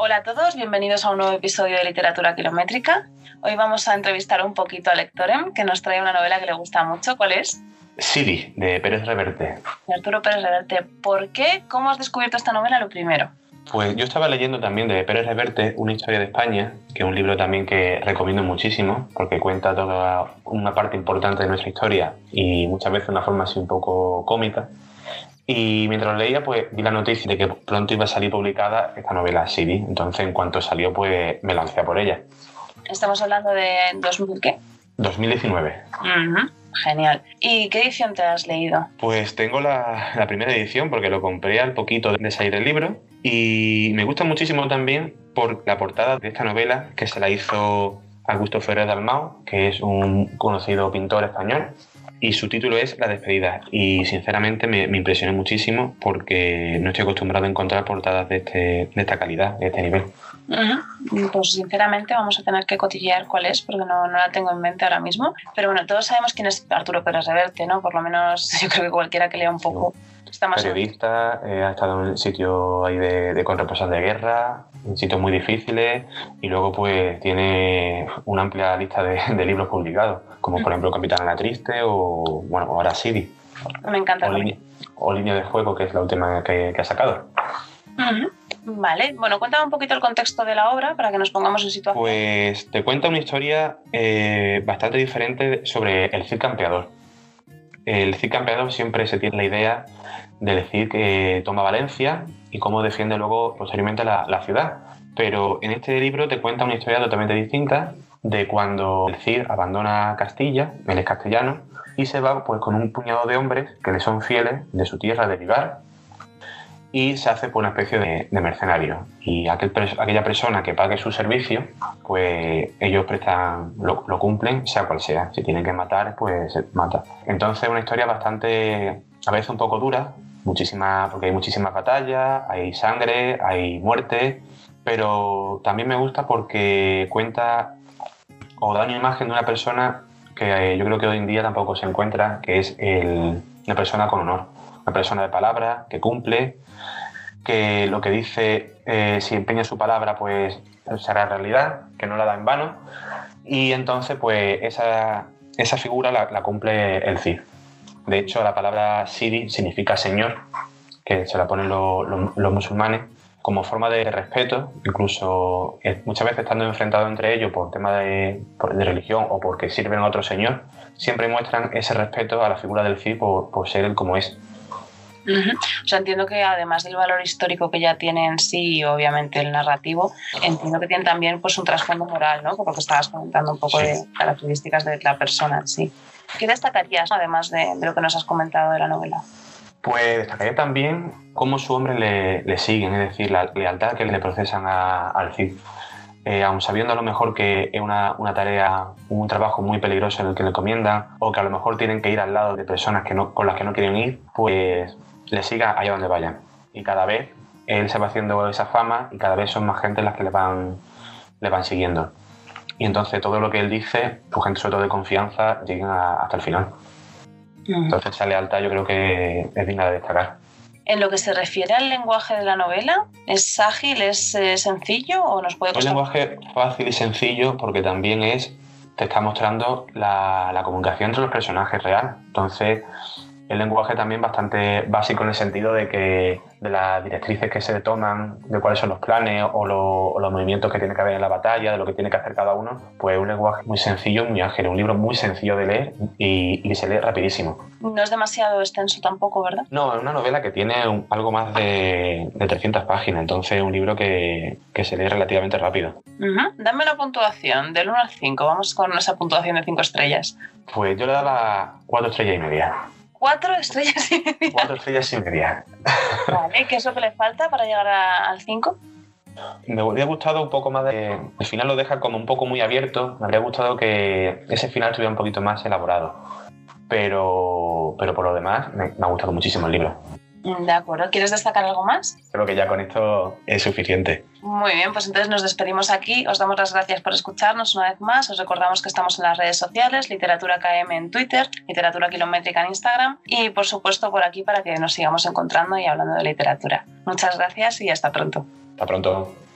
Hola a todos, bienvenidos a un nuevo episodio de Literatura Kilométrica. Hoy vamos a entrevistar un poquito a Lectorem, que nos trae una novela que le gusta mucho. ¿Cuál es? Siri, de Pérez Reverte. De Arturo Pérez Reverte. ¿Por qué? ¿Cómo has descubierto esta novela lo primero? Pues yo estaba leyendo también de Pérez Reverte Una historia de España, que es un libro también que recomiendo muchísimo, porque cuenta toda una parte importante de nuestra historia y muchas veces de una forma así un poco cómica. Y mientras lo leía, pues vi la noticia de que pronto iba a salir publicada esta novela Siri. Entonces, en cuanto salió, pues me lancé a por ella. Estamos hablando de 2000, ¿qué? 2019. Genial. ¿Y qué edición te has leído? Pues tengo la, la, primera edición porque lo compré al poquito de salir el libro y me gusta muchísimo también por la portada de esta novela que se la hizo Augusto Ferrer Dalmau, que es un conocido pintor español y su título es La despedida. Y sinceramente me, me impresionó muchísimo porque no estoy acostumbrado a encontrar portadas de, este, de esta calidad, de este nivel. Pues sinceramente vamos a tener que cotillear cuál es, porque no, no, la tengo en mente ahora mismo. Pero bueno, todos sabemos quién es Arturo Pérez Reverte, ¿no? Por lo menos yo creo que cualquiera que lea un poco está más... Periodista, eh, ha estado en el sitio ahí de, de de guerra, en sitios muy difíciles, y luego pues tiene una amplia lista de, de libros publicados, como por ejemplo Capitán la Triste o, bueno, ahora Siri. Me encanta. O, línea, o Línea de Fuego, que es la última que, que ha sacado. Vale, bueno, cuéntame un poquito el contexto de la obra para que nos pongamos en situación. Pues te cuenta una historia eh, bastante diferente sobre el Cid Campeador. El Cid Campeador siempre se tiene la idea de decir que toma Valencia y cómo defiende luego posteriormente la, ciudad. Pero en este libro te cuenta una historia totalmente distinta de cuando el Cid abandona Castilla, él es castellano, y se va pues con un puñado de hombres que le son fieles de su tierra de Vivar y se hace por una especie de, mercenario. Y aquel, aquella persona que pague su servicio, pues ellos prestan, lo, cumplen, sea cual sea. Si tienen que matar, pues se mata. Entonces, una historia bastante, a veces un poco dura, muchísima, porque hay muchísimas batallas, hay sangre, hay muerte, pero también me gusta porque cuenta o da una imagen de una persona que yo creo que hoy en día tampoco se encuentra, que es el, una persona con honor, una persona de palabra, que cumple, que lo que dice, eh, si empeña su palabra, pues será realidad, que no la da en vano. Y entonces, pues esa, esa figura la, cumple el Cid. De hecho, la palabra Siri significa Señor, que se la ponen lo, lo, los musulmanes como forma de respeto, incluso eh, muchas veces estando enfrentados entre ellos por tema de, religión o porque sirven a otro señor, siempre muestran ese respeto a la figura del Cid por, por ser él como es. Uh -huh. O sea, entiendo que además del valor histórico que ya tiene en sí y obviamente el narrativo, entiendo que tiene también pues un trasfondo moral, ¿no? Lo que estabas comentando un poco sí. de características de la persona en sí. ¿Qué destacarías, además de, de, lo que nos has comentado de la novela? Pues destacaría también cómo su hombre le, le siguen, es decir, la lealtad que le procesan a, al Cid. Eh, aun sabiendo a lo mejor que es una, una, tarea, un trabajo muy peligroso en el que le encomiendan, o que a lo mejor tienen que ir al lado de personas que no, con las que no quieren ir, pues le siga allá donde vayan. Y cada vez él se va haciendo esa fama y cada vez son más gente las que le van, le van siguiendo. Y entonces todo lo que él dice, pues gente sobre todo de confianza, llega hasta el final. Entonces esa lealtad yo creo que es digna de destacar. En lo que se refiere al lenguaje de la novela, ¿es ágil, es eh, sencillo o nos puede costar? Un lenguaje fácil y sencillo porque también es, te está mostrando la, la comunicación entre los personajes real. Entonces el lenguaje también bastante básico en el sentido de que de las directrices que se toman, de cuáles son los planes o, lo, o, los movimientos que tiene que haber en la batalla, de lo que tiene que hacer cada uno, pues un lenguaje muy sencillo, muy ágil, un libro muy sencillo de leer y, y se lee rapidísimo. No es demasiado extenso tampoco, ¿verdad? No, es una novela que tiene un, algo más de, de, 300 páginas, entonces es un libro que, que se lee relativamente rápido. Uh -huh. Dame la puntuación, del 1 al 5, vamos con esa puntuación de 5 estrellas. Pues yo le daba 4 estrellas y media. Cuatro estrellas y media. Cuatro estrellas y media. Vale, ¿qué es lo que le falta para llegar a, al 5? Me habría gustado un poco más de... El final lo deja como un poco muy abierto. Me habría gustado que ese final estuviera un poquito más elaborado. Pero, pero por lo demás, me, me ha gustado muchísimo el libro. De acuerdo. ¿Quieres destacar algo más? Creo que ya con esto es suficiente. Muy bien, pues entonces nos despedimos aquí. Os damos las gracias por escucharnos una vez más. Os recordamos que estamos en las redes sociales, Literatura KM en Twitter, Literatura Kilométrica en Instagram y por supuesto por aquí para que nos sigamos encontrando y hablando de literatura. Muchas gracias y hasta pronto. Hasta pronto.